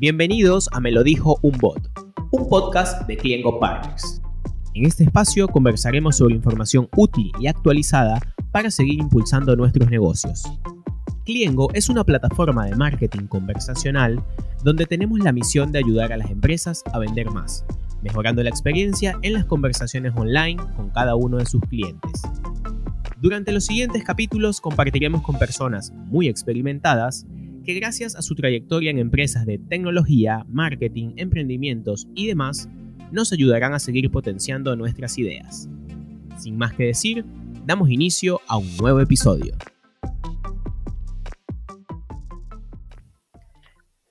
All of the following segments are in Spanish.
Bienvenidos a Me lo dijo un bot, un podcast de Cliengo Partners. En este espacio conversaremos sobre información útil y actualizada para seguir impulsando nuestros negocios. Cliengo es una plataforma de marketing conversacional donde tenemos la misión de ayudar a las empresas a vender más, mejorando la experiencia en las conversaciones online con cada uno de sus clientes. Durante los siguientes capítulos compartiremos con personas muy experimentadas que gracias a su trayectoria en empresas de tecnología, marketing, emprendimientos y demás, nos ayudarán a seguir potenciando nuestras ideas. Sin más que decir, damos inicio a un nuevo episodio.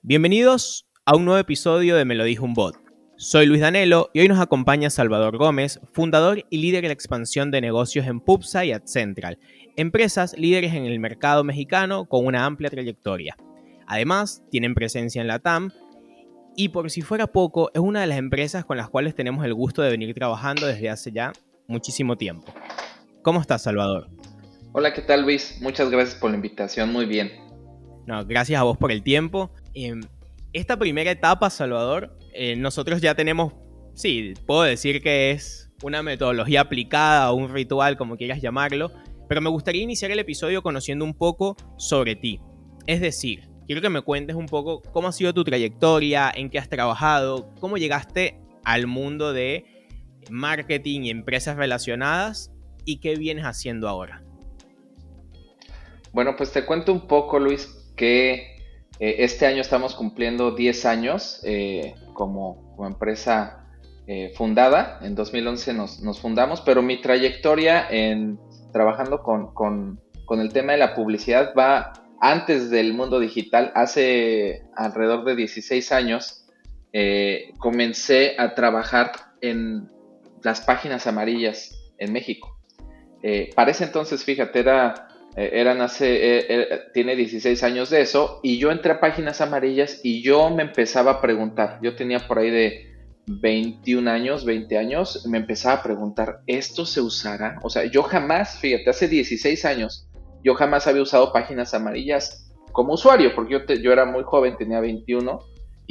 Bienvenidos a un nuevo episodio de Me lo dijo un bot. Soy Luis Danelo y hoy nos acompaña Salvador Gómez, fundador y líder de la expansión de negocios en Pupsa y AdCentral, empresas líderes en el mercado mexicano con una amplia trayectoria. Además, tienen presencia en la TAM y por si fuera poco, es una de las empresas con las cuales tenemos el gusto de venir trabajando desde hace ya muchísimo tiempo. ¿Cómo estás, Salvador? Hola, ¿qué tal, Luis? Muchas gracias por la invitación, muy bien. No, gracias a vos por el tiempo. Em, esta primera etapa, Salvador, eh, nosotros ya tenemos, sí, puedo decir que es una metodología aplicada o un ritual, como quieras llamarlo, pero me gustaría iniciar el episodio conociendo un poco sobre ti. Es decir, quiero que me cuentes un poco cómo ha sido tu trayectoria, en qué has trabajado, cómo llegaste al mundo de marketing y empresas relacionadas y qué vienes haciendo ahora. Bueno, pues te cuento un poco, Luis, que eh, este año estamos cumpliendo 10 años eh, como, empresa eh, fundada. En 2011 nos, fundamos, pero mi trayectoria en trabajando con, el tema de la publicidad va antes del mundo digital. Hace alrededor de 16 años comencé a trabajar en las páginas amarillas en México. para ese entonces, fíjate, era eh, eran hace, eh, eh, tiene 16 años de eso, y yo entré a páginas amarillas y yo me empezaba a preguntar, yo tenía por ahí de 21 años, 20 años, me empezaba a preguntar, ¿esto se usará? O sea, yo jamás, fíjate, hace 16 años, yo jamás había usado páginas amarillas como usuario, porque yo, yo era muy joven, tenía 21,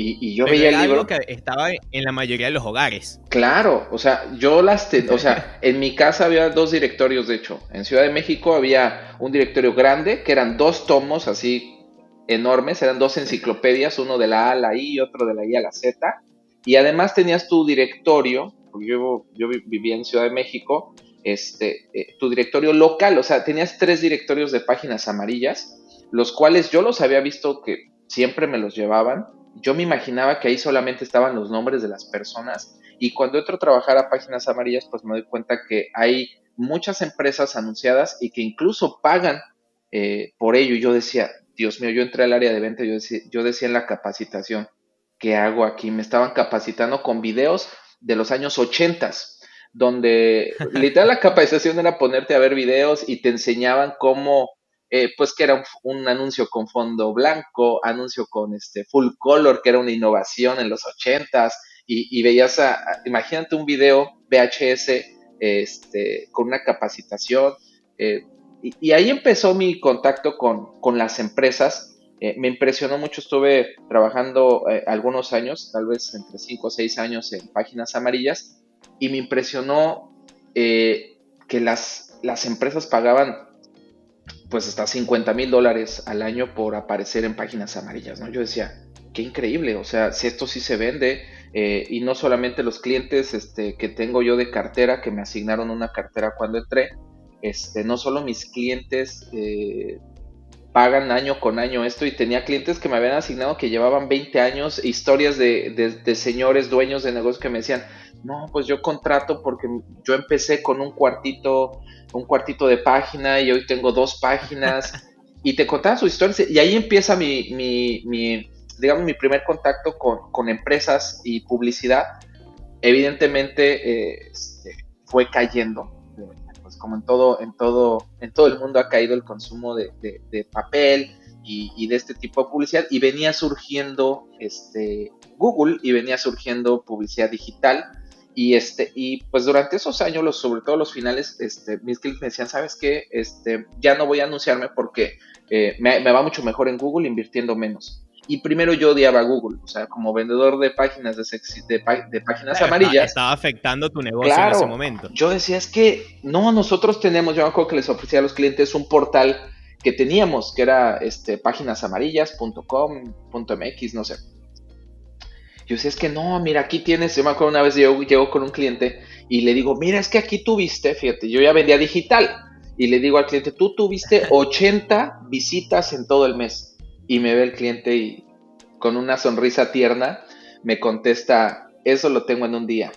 y, yo veía el libro. que estaba en la mayoría de los hogares. Claro, o sea, yo las. o sea, en mi casa había dos directorios, de hecho. En Ciudad de México había un directorio grande, que eran dos tomos así enormes, eran dos enciclopedias, uno de la A a la I y otro de la I a la Z. Y además tenías tu directorio, yo, yo vivía en Ciudad de México, este, eh, tu directorio local, o sea, tenías tres directorios de páginas amarillas, los cuales yo los había visto que siempre me los llevaban yo me imaginaba que ahí solamente estaban los nombres de las personas y cuando entro a trabajar a páginas amarillas, pues me doy cuenta que hay muchas empresas anunciadas y que incluso pagan eh, por ello. Yo decía, Dios mío, yo entré al área de venta, yo decía, yo decía en la capacitación, ¿qué hago aquí? Me estaban capacitando con videos de los años 80, donde literal la capacitación era ponerte a ver videos y te enseñaban cómo eh, pues que era un, anuncio con fondo blanco, anuncio con este full color, que era una innovación en los ochentas, y, veías a, imagínate un video VHS este, con una capacitación, eh, y, ahí empezó mi contacto con, con las empresas, eh, me impresionó mucho, estuve trabajando algunos años, tal vez entre 5 o 6 años en páginas amarillas, y me impresionó que las, las empresas pagaban pues hasta 50 mil dólares al año por aparecer en páginas amarillas, ¿no? Yo decía, qué increíble, o sea, si esto sí se vende, eh, y no solamente los clientes este, que tengo yo de cartera, que me asignaron una cartera cuando entré, este, no solo mis clientes eh, pagan año con año esto, y tenía clientes que me habían asignado que llevaban 20 años, historias de, de señores dueños de negocios que me decían, no, pues yo contrato porque yo empecé con un cuartito un cuartito de página y hoy tengo dos páginas. y te contaban sus historias y ahí empieza mi, mi, digamos, mi primer contacto con, empresas y publicidad. Evidentemente eh, este, fue cayendo. Pues como en todo, en todo, en todo el mundo ha caído el consumo de, papel y, de este tipo de publicidad y venía surgiendo este Google y venía surgiendo publicidad digital y, este, y pues durante esos años, los, sobre todo los finales, este, mis clientes me decían, ¿sabes qué? Este, ya no voy a anunciarme porque eh, me, va mucho mejor en Google invirtiendo menos. Y primero yo odiaba a Google, o sea, como vendedor de páginas de, de, páginas amarillas. Estaba afectando tu negocio en ese momento. Yo decía, es que no, nosotros tenemos, yo me acuerdo que les ofrecía a los clientes un portal que teníamos, que era este, páginasamarillas.com.mx, no sé. Yo decía, es que no, mira, aquí tienes, yo me acuerdo una vez yo llego con un cliente y le digo, mira, es que aquí tuviste, fíjate, yo ya vendía digital. Y le digo al cliente, tú tuviste 80 visitas en todo el mes y me ve el cliente y con una sonrisa tierna me contesta, eso lo tengo en un día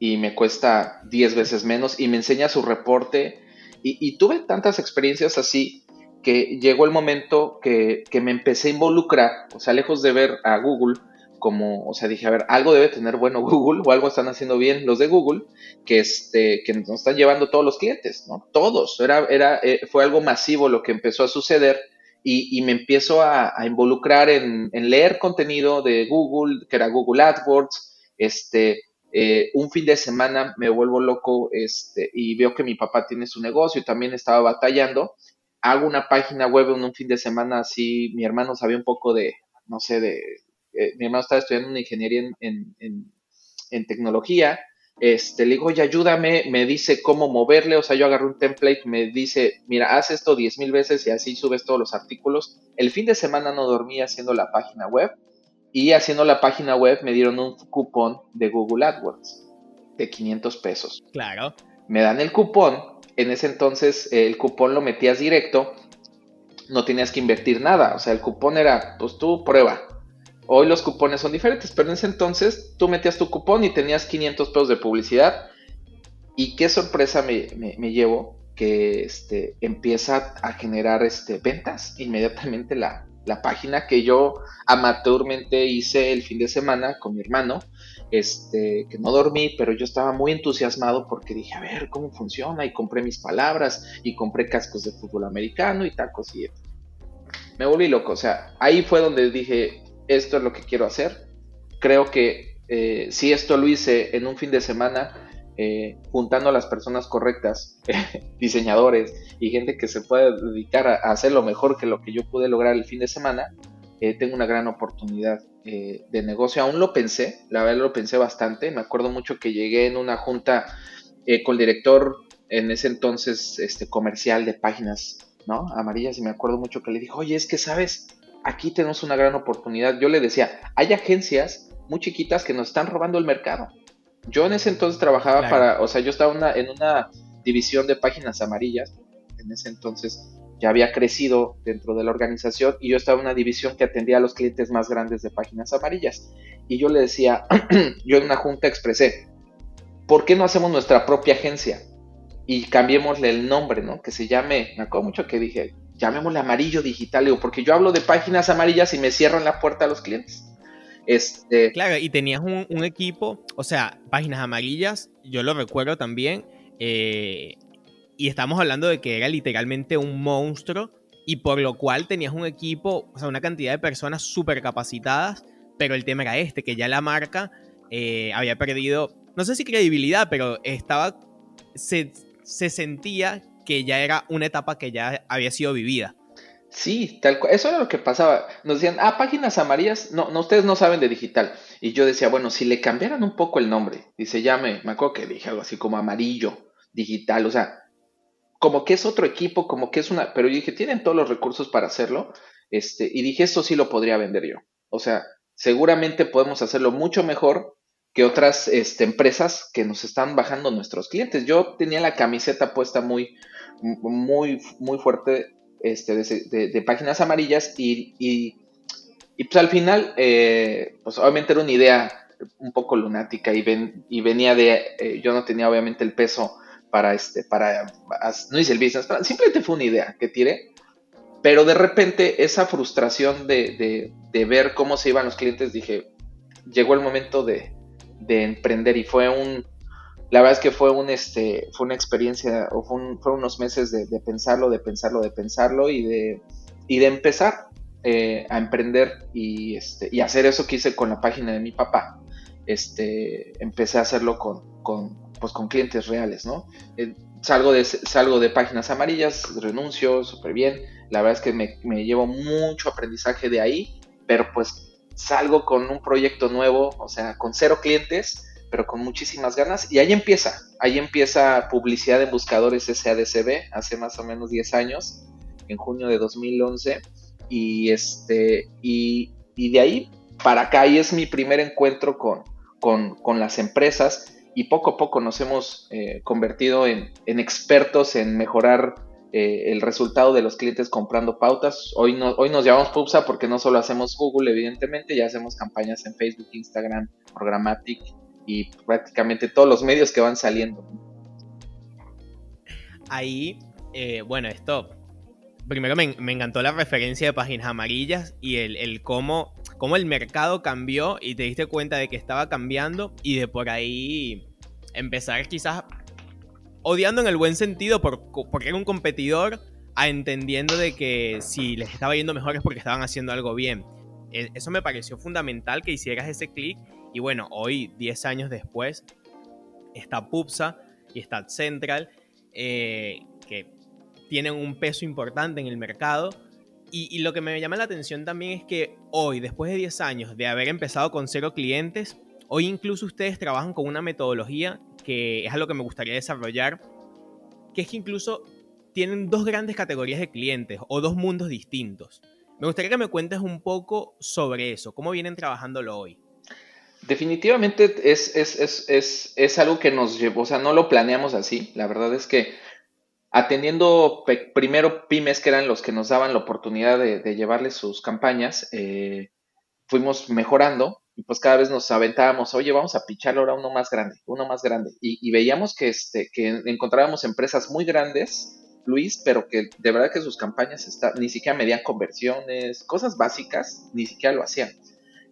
y me cuesta 10 veces menos y me enseña su reporte. Y, tuve tantas experiencias así que llegó el momento que, me empecé a involucrar, o sea, lejos de ver a Google como, o sea, dije, a ver, algo debe tener bueno Google o algo están haciendo bien los de Google, que, este, que nos están llevando todos los clientes, ¿no? Todos, era, era, eh, fue algo masivo lo que empezó a suceder y, me empiezo a, involucrar en, leer contenido de Google, que era Google AdWords, este, eh, un fin de semana me vuelvo loco este, y veo que mi papá tiene su negocio y también estaba batallando. Hago una página web en un fin de semana así, mi hermano sabía un poco de, no sé, de, eh, mi hermano estaba estudiando una ingeniería en, en, en tecnología este, le digo, oye, ayúdame, me dice cómo moverle, o sea, yo agarré un template, me dice, mira, haz esto diez mil veces y así subes todos los artículos. El fin de semana no dormí haciendo la página web y haciendo la página web me dieron un cupón de Google AdWords de 500 pesos. Claro. Me dan el cupón, en ese entonces el cupón lo metías directo, no tenías que invertir nada, o sea, el cupón era, pues tú prueba, Hoy los cupones son diferentes, pero en ese entonces tú metías tu cupón y tenías 500 pesos de publicidad. Y qué sorpresa me, llevo que este, empieza a generar este, ventas inmediatamente la, página que yo amateurmente hice el fin de semana con mi hermano, este, que no dormí, pero yo estaba muy entusiasmado porque dije, a ver cómo funciona, y compré mis palabras, y compré cascos de fútbol americano y tacos y me volví loco, o sea, ahí fue donde dije, esto es lo que quiero hacer. Creo que eh, si esto lo hice en un fin de semana, eh, juntando a las personas correctas, diseñadores y gente que se puede dedicar a, hacer lo mejor que lo que yo pude lograr el fin de semana, eh, tengo una gran oportunidad de negocio. Aún lo pensé, la verdad lo pensé bastante. Me acuerdo mucho que llegué en una junta con el director en ese entonces este, comercial de páginas ¿no? amarillas y me acuerdo mucho que le dijo, oye, es que sabes, aquí tenemos una gran oportunidad. Yo le decía, hay agencias muy chiquitas que nos están robando el mercado. Yo en ese entonces trabajaba para, o sea, yo estaba en una división de páginas amarillas. En ese entonces ya había crecido dentro de la organización y yo estaba en una división que atendía a los clientes más grandes de páginas amarillas. Y yo le decía, yo en una junta expresé, ¿por qué no hacemos nuestra propia agencia? Y cambiémosle el nombre, ¿no? Que se llame, me acuerdo mucho que dije, llamémosle amarillo digital, digo, porque yo hablo de páginas amarillas y me cierran la puerta a los clientes. Este... Claro, y tenías un, equipo, o sea, páginas amarillas, yo lo recuerdo también, eh, y estamos hablando de que era literalmente un monstruo, y por lo cual tenías un equipo, o sea, una cantidad de personas súper capacitadas, pero el tema era este, que ya la marca eh, había perdido, no sé si credibilidad, pero estaba, se, se sentía que ya era una etapa que ya había sido vivida. Sí, tal cual. Eso era lo que pasaba. Nos decían, ah, páginas amarillas. No, no, ustedes no saben de digital. Y yo decía, bueno, si le cambiaran un poco el nombre, dice, ya me, me acuerdo que dije algo así como amarillo, digital, o sea, como que es otro equipo, como que es una. Pero yo dije, tienen todos los recursos para hacerlo. Este, y dije, eso sí lo podría vender yo. O sea, seguramente podemos hacerlo mucho mejor que otras este, empresas que nos están bajando nuestros clientes. Yo tenía la camiseta puesta muy, muy, muy fuerte este, de, páginas amarillas y, y, pues al final, eh, pues obviamente era una idea un poco lunática y, ven, y venía de, eh, yo no tenía obviamente el peso para, este, para, no hice el business, simplemente fue una idea que tiré, pero de repente esa frustración de, de ver cómo se iban los clientes, dije, llegó el momento de, de emprender y fue un, la verdad es que fue un, este, fue una experiencia, o fue unos meses de, pensarlo, de pensarlo, de pensarlo y de, y de empezar eh, a emprender y, este, y hacer eso que hice con la página de mi papá. Este, empecé a hacerlo con, con, pues, con clientes reales, ¿no? Eh, salgo, de, salgo de páginas amarillas, renuncio súper bien. La verdad es que me, me llevo mucho aprendizaje de ahí pero pues salgo con un proyecto nuevo, o sea, con cero clientes, pero con muchísimas ganas. Y ahí empieza, ahí empieza publicidad en buscadores SADCB hace más o menos 10 años, en junio de 2011. Y, este, y, de ahí para acá, ahí es mi primer encuentro con, con, las empresas y poco a poco nos hemos eh, convertido en, expertos en mejorar eh, el resultado de los clientes comprando pautas. Hoy, no, hoy nos llamamos Pupsa porque no solo hacemos Google, evidentemente, ya hacemos campañas en Facebook, Instagram, Programmatic y prácticamente todos los medios que van saliendo. Ahí, eh, bueno, esto. Primero me, encantó la referencia de páginas amarillas y el, cómo, cómo, el mercado cambió y te diste cuenta de que estaba cambiando y de por ahí empezar quizás odiando en el buen sentido por, porque era un competidor a entendiendo de que si les estaba yendo mejor es porque estaban haciendo algo bien. E, eso me pareció fundamental que hicieras ese clic y bueno, hoy, 10 años después, está Pupsa y está Central, eh, que tienen un peso importante en el mercado. Y, lo que me llama la atención también es que hoy, después de 10 años de haber empezado con cero clientes, hoy incluso ustedes trabajan con una metodología que es algo que me gustaría desarrollar, que es que incluso tienen dos grandes categorías de clientes o dos mundos distintos. Me gustaría que me cuentes un poco sobre eso, cómo vienen trabajándolo hoy. Definitivamente es, es, algo que nos llevó, o sea, no lo planeamos así. La verdad es que atendiendo primero pymes, que eran los que nos daban la oportunidad de, llevarles sus campañas, eh, fuimos mejorando y pues cada vez nos aventábamos, oye, vamos a picharlo ahora uno más grande, uno más grande. Y, veíamos que, este, que encontrábamos empresas muy grandes, Luis, pero que de verdad que sus campañas está, ni siquiera medían conversiones, cosas básicas, ni siquiera lo hacían.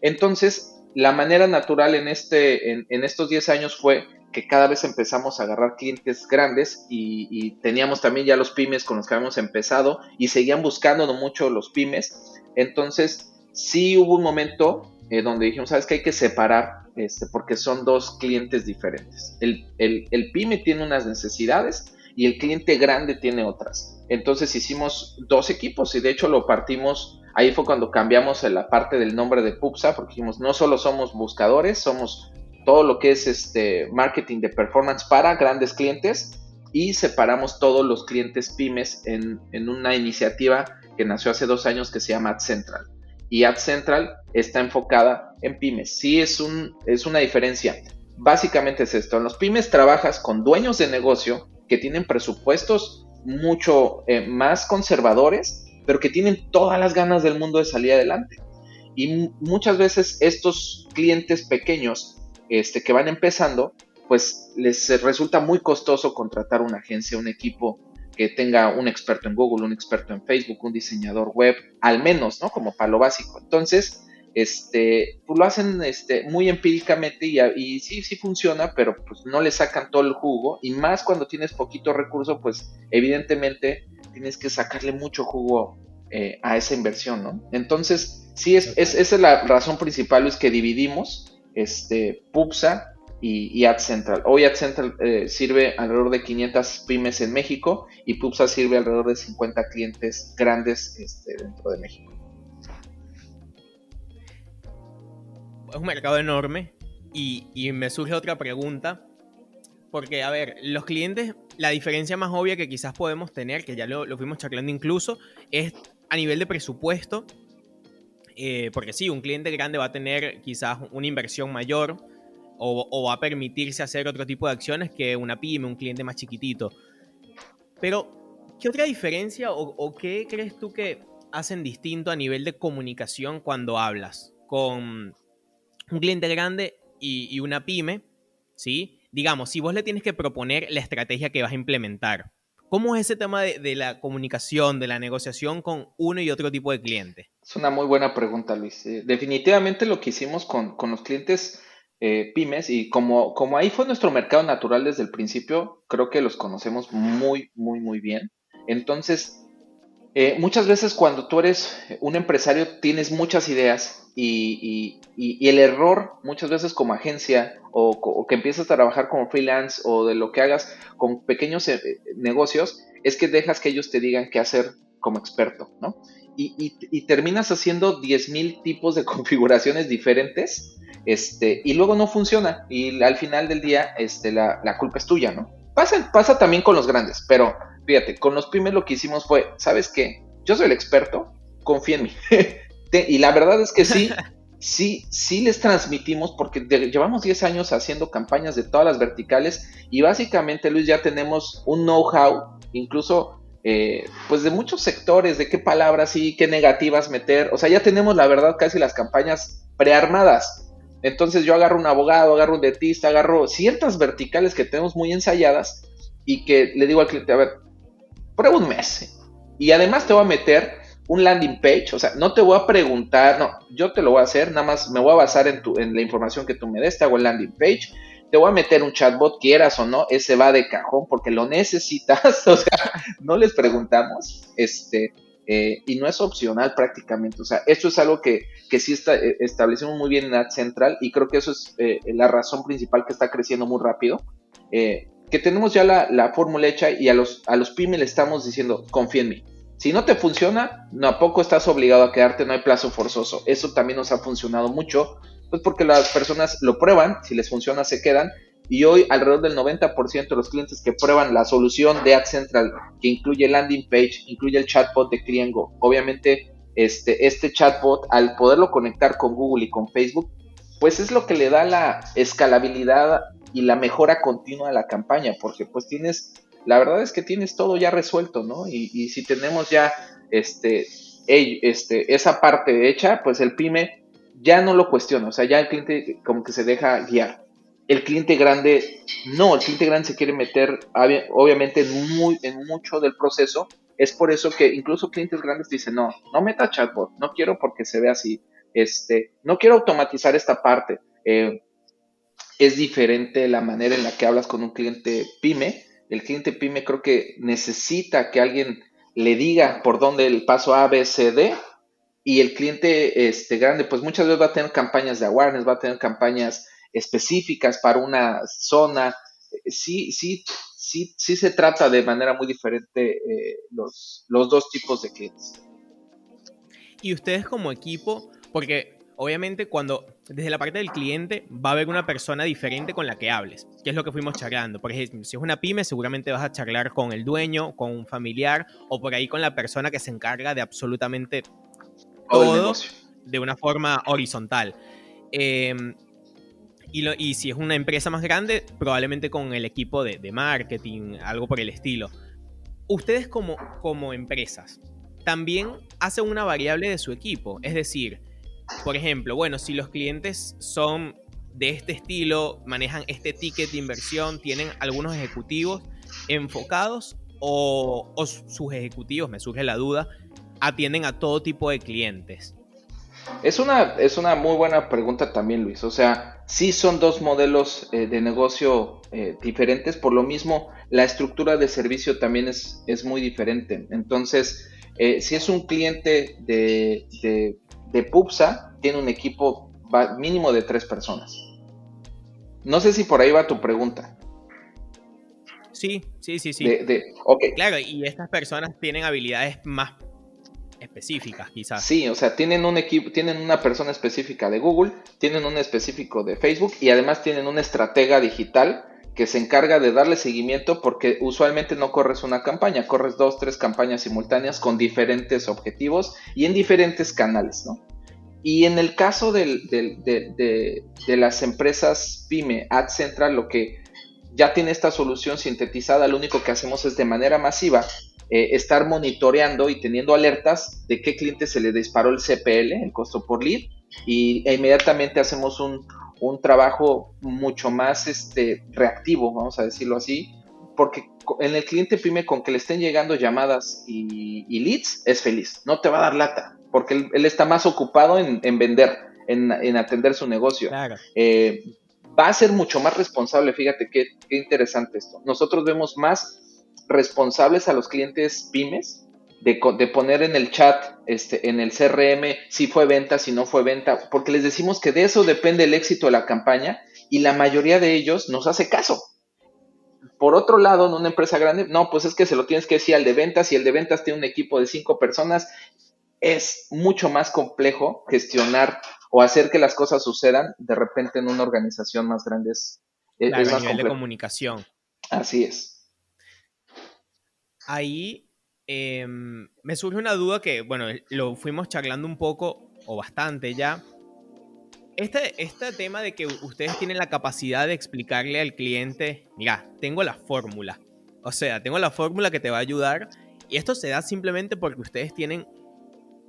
Entonces, la manera natural en, este, en, estos 10 años fue que cada vez empezamos a agarrar clientes grandes y, teníamos también ya los pymes con los que habíamos empezado y seguían buscando mucho los pymes. Entonces, sí hubo un momento eh, donde dijimos, sabes que hay que separar este, porque son dos clientes diferentes. El, el, el pyme tiene unas necesidades y el cliente grande tiene otras. Entonces hicimos dos equipos y de hecho lo partimos Ahí fue cuando cambiamos la parte del nombre de Pupsa, porque dijimos, no solo somos buscadores, somos todo lo que es este marketing de performance para grandes clientes y separamos todos los clientes pymes en, una iniciativa que nació hace dos años que se llama Ad Central. Y Ad Central está enfocada en pymes. Sí es, un, es una diferencia. Básicamente es esto. En los pymes trabajas con dueños de negocio que tienen presupuestos mucho eh, más conservadores pero que tienen todas las ganas del mundo de salir adelante. Y muchas veces estos clientes pequeños este, que van empezando, pues les resulta muy costoso contratar una agencia, un equipo que tenga un experto en Google, un experto en Facebook, un diseñador web, al menos, ¿no? Como para lo básico. Entonces, este, pues lo hacen este, muy empíricamente y, y, sí, sí funciona, pero pues no le sacan todo el jugo y más cuando tienes poquito recurso, pues evidentemente tienes que sacarle mucho jugo eh, a esa inversión, ¿no? Entonces, sí, es, esa es la razón principal, es que dividimos este, Pupsa y, Ad Central. Hoy Ad Central eh, sirve alrededor de 500 pymes en México y Pupsa sirve alrededor de 50 clientes grandes este, dentro de México. Es un mercado enorme y, y me surge otra pregunta porque, a ver, los clientes, la diferencia más obvia que quizás podemos tener, que ya lo, fuimos charlando incluso, es a nivel de presupuesto. Eh, porque sí, un cliente grande va a tener quizás una inversión mayor o, va a permitirse hacer otro tipo de acciones que una pyme, un cliente más chiquitito. Pero, ¿qué otra diferencia o, qué crees tú que hacen distinto a nivel de comunicación cuando hablas con un cliente grande y, una pyme? ¿Sí? digamos, si vos le tienes que proponer la estrategia que vas a implementar, ¿cómo es ese tema de, la comunicación, de la negociación con uno y otro tipo de cliente? Es una muy buena pregunta, Luis. Eh, definitivamente lo que hicimos con, los clientes eh, pymes y como, como ahí fue nuestro mercado natural desde el principio, creo que los conocemos muy, muy, muy bien. Entonces, eh, muchas veces cuando tú eres un empresario tienes muchas ideas y, el error muchas veces como agencia o, que empiezas a trabajar como freelance o de lo que hagas con pequeños eh, negocios es que dejas que ellos te digan qué hacer como experto, ¿no? Y, terminas haciendo 10.000 tipos de configuraciones diferentes, este, y luego no funciona, y al final del día, este, la, la culpa es tuya, ¿no? Pasa, pasa también con los grandes, pero fíjate, con los pymes lo que hicimos fue, ¿sabes qué? Yo soy el experto, confía en mí. y la verdad es que sí, sí, sí les transmitimos, porque llevamos 10 años haciendo campañas de todas las verticales y básicamente, Luis, ya tenemos un know-how, incluso eh, pues de muchos sectores, de qué palabras y qué negativas meter. O sea, ya tenemos la verdad casi las campañas prearmadas. Entonces yo agarro un abogado, agarro un dentista, agarro ciertas verticales que tenemos muy ensayadas y que le digo al cliente, a ver, prueba un mes. Y además te voy a meter un landing page, o sea, no te voy a preguntar, no, yo te lo voy a hacer, nada más me voy a basar en, tu, en la información que tú me des, te hago el landing page, te voy a meter un chatbot, quieras o no, ese va de cajón porque lo necesitas, o sea, no les preguntamos, este, eh, y no es opcional prácticamente, o sea, esto es algo que, que sí eh, establecemos muy bien en Ad Central y creo que eso es eh, la razón principal que está creciendo muy rápido, que tenemos ya la, la fórmula hecha y a los, a los le estamos diciendo, confía en mí, si no te funciona, no a poco estás obligado a quedarte, no hay plazo forzoso. Eso también nos ha funcionado mucho, pues porque las personas lo prueban, si les funciona se quedan. Y hoy alrededor del 90% de los clientes que prueban la solución de Ad Central, que incluye landing page, incluye el chatbot de Cliengo, obviamente este, este chatbot, al poderlo conectar con Google y con Facebook, pues es lo que le da la escalabilidad y la mejora continua a la campaña, porque pues tienes la verdad es que tienes todo ya resuelto, ¿no? Y, si tenemos ya este, este, esa parte hecha, pues el pyme ya no lo cuestiona, o sea, ya el cliente como que se deja guiar. El cliente grande, no, el cliente grande se quiere meter, obviamente, en, mucho del proceso. Es por eso que incluso clientes grandes dicen, no, no meta chatbot, no quiero porque se ve así. Este, no quiero automatizar esta parte. Eh, es diferente la manera en la que hablas con un cliente pyme el cliente pyme creo que necesita que alguien le diga por dónde el paso A, B, C, D. Y el cliente este, grande, pues muchas veces va a tener campañas de awareness, va a tener campañas específicas para una zona. Sí, sí, sí, sí se trata de manera muy diferente eh, los, los dos tipos de clientes. Y ustedes como equipo, porque obviamente cuando desde la parte del cliente va a haber una persona diferente con la que hables, que es lo que fuimos charlando. Por ejemplo, si es una pyme, seguramente vas a charlar con el dueño, con un familiar o por ahí con la persona que se encarga de absolutamente todo de una forma horizontal. Em, y, y, si es una empresa más grande, probablemente con el equipo de, de marketing, algo por el estilo. Ustedes como, como empresas también hacen una variable de su equipo, es decir, por ejemplo, bueno, si los clientes son de este estilo, manejan este ticket de inversión, tienen algunos ejecutivos enfocados o, sus ejecutivos, me surge la duda, atienden a todo tipo de clientes. Es una, es una muy buena pregunta también, Luis. O sea, sí son dos modelos eh, de negocio eh, diferentes, por lo mismo la estructura de servicio también es, es muy diferente. Entonces, eh, si es un cliente de, de Pupsa tiene un equipo mínimo de tres personas. No sé si por ahí va tu pregunta. Sí, sí, sí, sí. Claro, y estas personas tienen habilidades más específicas, quizás. Sí, o sea, tienen un equipo, tienen una persona específica de Google, tienen un específico de Facebook y además tienen una estratega digital que se encarga de darle seguimiento porque usualmente no corres una campaña, corres dos, tres campañas simultáneas con diferentes objetivos y en diferentes canales, ¿no? Y en el caso de, las empresas PyME, Ad Central, lo que ya tiene esta solución sintetizada, lo único que hacemos es de manera masiva eh, estar monitoreando y teniendo alertas de qué cliente se le disparó el CPL, el costo por lead, y e inmediatamente hacemos un, un trabajo mucho más este, reactivo, vamos a decirlo así, porque en el cliente pyme con que le estén llegando llamadas y, leads es feliz, no te va a dar lata, porque él, está más ocupado en, vender, en, atender su negocio. Eh, va a ser mucho más responsable, fíjate qué, qué interesante esto. Nosotros vemos más responsables a los clientes pymes de, poner en el chat, este, en el CRM, si fue venta, si no fue venta, porque les decimos que de eso depende el éxito de la campaña y la mayoría de ellos nos hace caso. por otro lado, en una empresa grande, no, pues es que se lo tienes que decir al de ventas y el de ventas tiene un equipo de cinco personas. Es mucho más complejo gestionar o hacer que las cosas sucedan de repente en una organización más grande. Es, más nivel de comunicación. Así es. Ahí em, me surge una duda que, bueno, lo fuimos charlando un poco o bastante ya. Este, este tema de que ustedes tienen la capacidad de explicarle al cliente, mira, tengo la fórmula. O sea, tengo la fórmula que te va a ayudar. Y esto se da simplemente porque ustedes tienen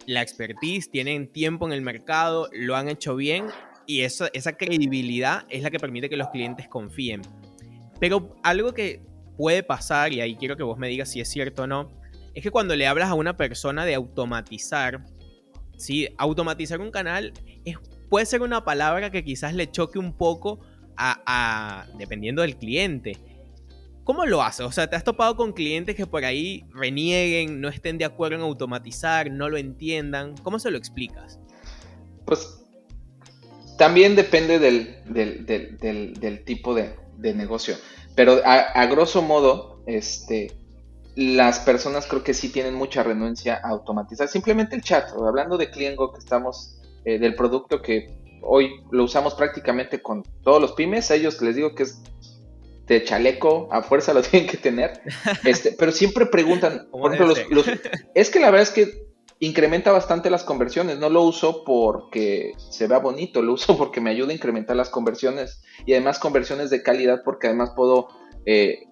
la expertise, tienen tiempo en el mercado, lo han hecho bien y esa credibilidad es la que permite que los clientes confíen. Pero algo que puede pasar, y ahí quiero que vos me digas si es cierto o no, es que cuando le hablas a una persona de automatizar, ¿sí? automatizar un canal es puede ser una palabra que quizás le choque un poco a, dependiendo del cliente. ¿Cómo lo hace? O sea, ¿te has topado con clientes que por ahí renieguen, no estén de acuerdo en automatizar, no lo entiendan? ¿Cómo se lo explicas? Pues también depende del, tipo de, negocio. Pero a, grosso modo, este, las personas creo que sí tienen mucha renuencia a automatizar. Simplemente el chat, hablando de Cliengo que estamos eh, del producto que hoy lo usamos prácticamente con todos los pymes. A ellos les digo que es de chaleco, a fuerza lo tienen que tener. Este, pero siempre preguntan, por ejemplo, los, es que la verdad es que incrementa bastante las conversiones. No lo uso porque se vea bonito, lo uso porque me ayuda a incrementar las conversiones y además conversiones de calidad porque además puedo eh,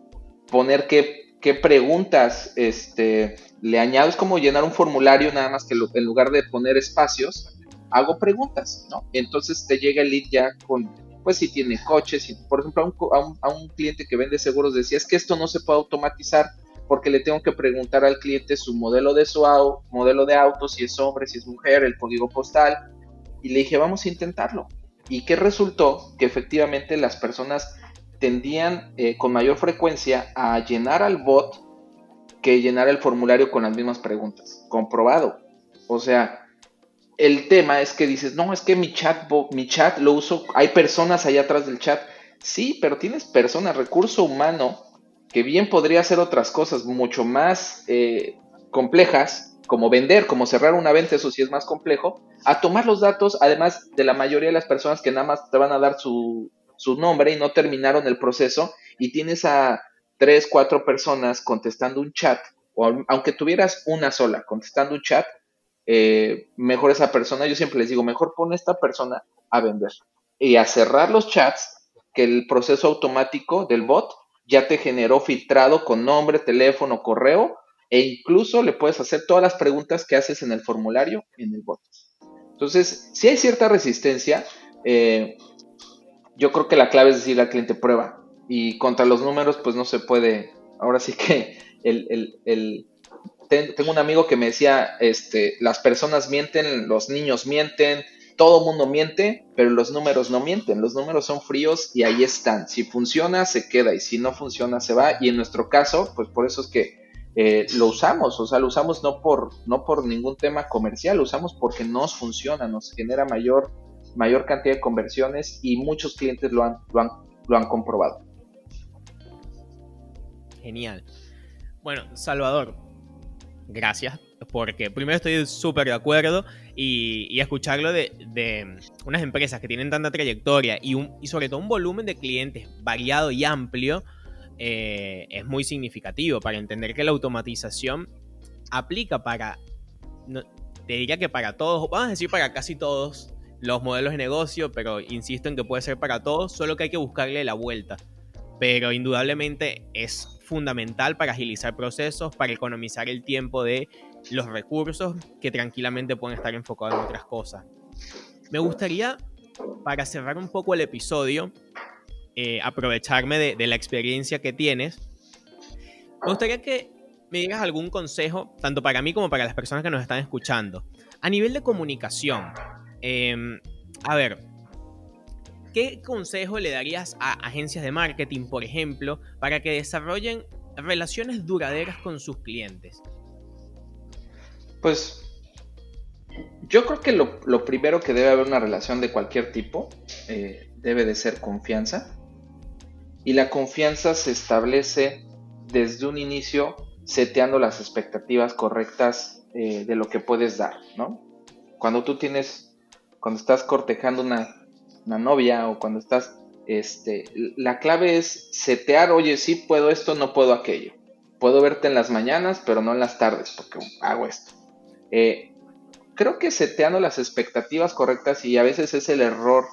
poner qué, qué, preguntas este, le añado. Es como llenar un formulario nada más que en lugar de poner espacios hago preguntas, ¿no? Entonces te llega el lead ya con, pues si tiene coches, si, por ejemplo, a un, a, un, cliente que vende seguros decía, es que esto no se puede automatizar porque le tengo que preguntar al cliente su modelo de su auto, modelo de auto, si es hombre, si es mujer, el código postal, y le dije, vamos a intentarlo. ¿Y qué resultó? Que efectivamente las personas tendían eh, con mayor frecuencia a llenar al bot que llenar el formulario con las mismas preguntas. Comprobado. O sea, el tema es que dices, no, es que mi chat, mi chat lo uso, hay personas allá atrás del chat. Sí, pero tienes personas, recurso humano, que bien podría hacer otras cosas mucho más eh, complejas, como vender, como cerrar una venta, eso sí es más complejo, a tomar los datos, además de la mayoría de las personas que nada más te van a dar su, su nombre y no terminaron el proceso, y tienes a tres, cuatro personas contestando un chat, o aunque tuvieras una sola contestando un chat, eh, mejor esa persona, yo siempre les digo, mejor pone esta persona a vender y a cerrar los chats que el proceso automático del bot ya te generó filtrado con nombre, teléfono, correo e incluso le puedes hacer todas las preguntas que haces en el formulario en el bot. Entonces, si hay cierta resistencia, eh, yo creo que la clave es decirle al cliente prueba y contra los números pues no se puede, ahora sí que el, el tengo un amigo que me decía, este, las personas mienten, los niños mienten, todo mundo miente, pero los números no mienten, los números son fríos y ahí están. Si funciona, se queda y si no funciona, se va. Y en nuestro caso, pues por eso es que eh, lo usamos, o sea, lo usamos no por, no por ningún tema comercial, lo usamos porque nos funciona, nos genera mayor, mayor cantidad de conversiones y muchos clientes lo han, lo han, lo han comprobado. Genial. Bueno, Salvador, gracias, porque primero estoy súper de acuerdo y, escucharlo de, unas empresas que tienen tanta trayectoria y, sobre todo un volumen de clientes variado y amplio eh, es muy significativo para entender que la automatización aplica para, te diría que para todos, vamos a decir para casi todos los modelos de negocio, pero insisto en que puede ser para todos, solo que hay que buscarle la vuelta. Pero indudablemente es fundamental para agilizar procesos, para economizar el tiempo de los recursos que tranquilamente pueden estar enfocados en otras cosas. Me gustaría, para cerrar un poco el episodio, eh, aprovecharme de, la experiencia que tienes. Me gustaría que me digas algún consejo, tanto para mí como para las personas que nos están escuchando. A nivel de comunicación, em, a ver, ¿Qué consejo le darías a agencias de marketing, por ejemplo, para que desarrollen relaciones duraderas con sus clientes? Pues yo creo que lo, primero que debe haber una relación de cualquier tipo eh, debe de ser confianza. Y la confianza se establece desde un inicio seteando las expectativas correctas eh, de lo que puedes dar, ¿no? Cuando tú tienes, cuando estás cortejando una, una novia o cuando estás, este, la clave es setear, oye, sí puedo esto, no puedo aquello. Puedo verte en las mañanas, pero no en las tardes, porque hago esto. Eh, creo que seteando las expectativas correctas y a veces es el error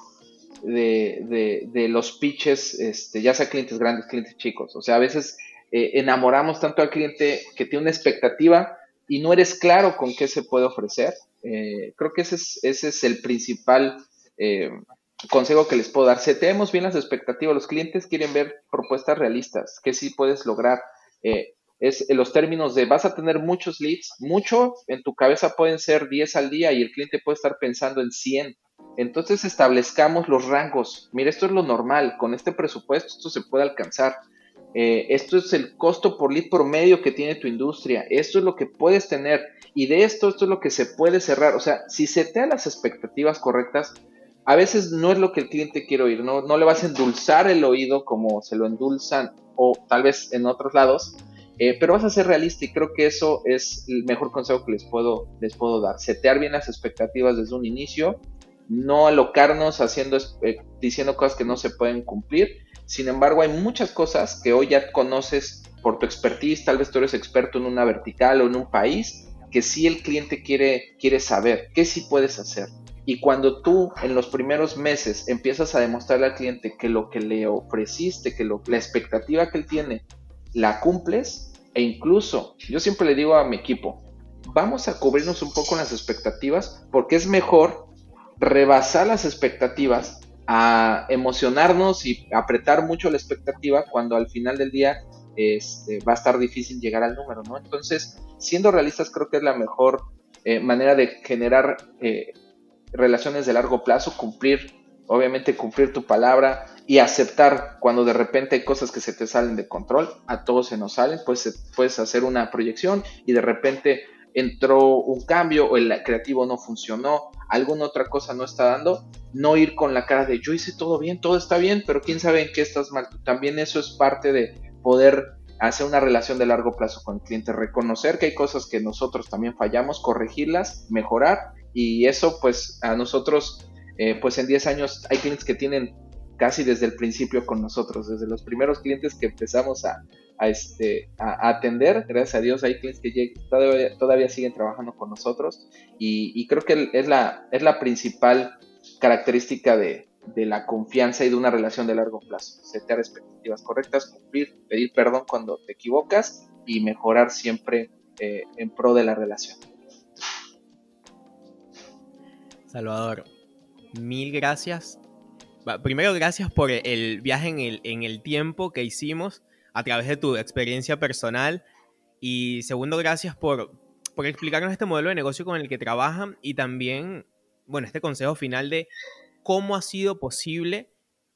de, los pitches, este, ya sea clientes grandes, clientes chicos. O sea, a veces eh, enamoramos tanto al cliente que tiene una expectativa y no eres claro con qué se puede ofrecer. Eh, creo que ese es, el principal consejo que les puedo dar. Seteemos bien las expectativas. Los clientes quieren ver propuestas realistas, que sí puedes lograr. Es en los términos de vas a tener muchos leads, mucho en tu cabeza pueden ser 10 al día y el cliente puede estar pensando en 100 entonces establezcamos los rangos. Mira, esto es lo normal. Con este presupuesto esto se puede alcanzar. Eh, esto es el costo por lead promedio que tiene tu industria. Esto es lo que puedes tener. Y de esto, esto es lo que se puede cerrar. O sea, si se te dan las expectativas correctas, a veces no es lo que el cliente quiere oír. No, no le vas a endulzar el oído como se lo endulzan o tal vez en otros lados. Eh, pero vas a ser realista y creo que eso es el mejor consejo que les puedo, les puedo dar. Setear bien las expectativas desde un inicio no alocarnos haciendo, eh, diciendo cosas que no se pueden cumplir. Sin embargo, hay muchas cosas que hoy ya conoces por tu expertise, tal vez tú eres experto en una vertical o en un país, que sí el cliente quiere, quiere saber, qué sí puedes hacer. Y cuando tú en los primeros meses empiezas a demostrarle al cliente que lo que le ofreciste, que lo, la expectativa que él tiene, la cumples, e incluso yo siempre le digo a mi equipo, vamos a cubrirnos un poco las expectativas porque es mejor rebasar las expectativas, a emocionarnos y apretar mucho la expectativa cuando al final del día este, va a estar difícil llegar al número, ¿no? Entonces, siendo realistas, creo que es la mejor eh, manera de generar eh, relaciones de largo plazo, cumplir, obviamente cumplir tu palabra y aceptar cuando de repente hay cosas que se te salen de control, a todos se nos salen, pues puedes hacer una proyección y de repente entró un cambio o el creativo no funcionó, alguna otra cosa no está dando, no ir con la cara de yo hice todo bien, todo está bien, pero quién sabe en qué estás mal. También eso es parte de poder hacer una relación de largo plazo con el cliente, reconocer que hay cosas que nosotros también fallamos, corregirlas, mejorar y eso pues a nosotros eh, pues en 10 años hay clientes que tienen casi desde el principio con nosotros, desde los primeros clientes que empezamos a, este, atender. Gracias a Dios hay clientes que todavía, siguen trabajando con nosotros y, creo que es la, principal característica de, de, la confianza y de una relación de largo plazo. Setear expectativas correctas, cumplir, pedir perdón cuando te equivocas y mejorar siempre eh, en pro de la relación. Salvador, mil gracias. Primero, gracias por el viaje en el, en el tiempo que hicimos a través de tu experiencia personal. Y segundo, gracias por, por explicarnos este modelo de negocio con el que trabajan y también, bueno, este consejo final de cómo ha sido posible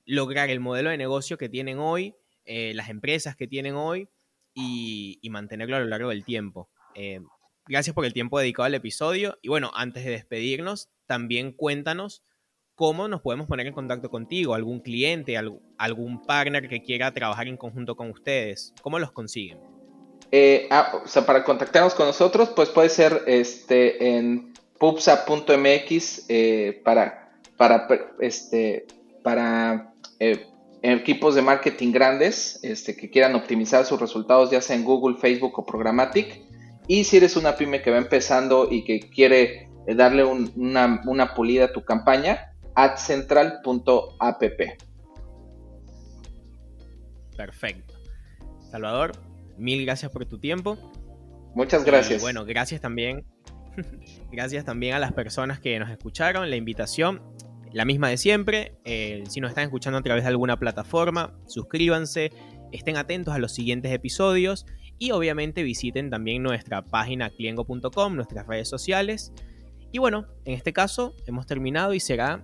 lograr el modelo de negocio que tienen hoy, eh, las empresas que tienen hoy y, mantenerlo a lo largo del tiempo. Eh, gracias por el tiempo dedicado al episodio y bueno, antes de despedirnos, también cuéntanos cómo nos podemos poner en contacto contigo, algún cliente, algún partner que quiera trabajar en conjunto con ustedes. ¿Cómo los consiguen? Eh, ah, o sea, para contactarnos con nosotros, pues puede ser este, en pupsa.mx eh, para, para, este, para eh, equipos de marketing grandes este, que quieran optimizar sus resultados, ya sea en Google, Facebook o Programmatic. Y si eres una pyme que va empezando y que quiere darle una, una pulida a tu campaña, adcentral.app. Perfecto. Salvador, mil gracias por tu tiempo. Muchas gracias. bueno, gracias también. gracias también a las personas que nos escucharon, la invitación, la misma de siempre. Eh, si nos están escuchando a través de alguna plataforma, suscríbanse, estén atentos a los siguientes episodios y obviamente visiten también nuestra página cliengo.com, nuestras redes sociales. Y bueno, en este caso hemos terminado y será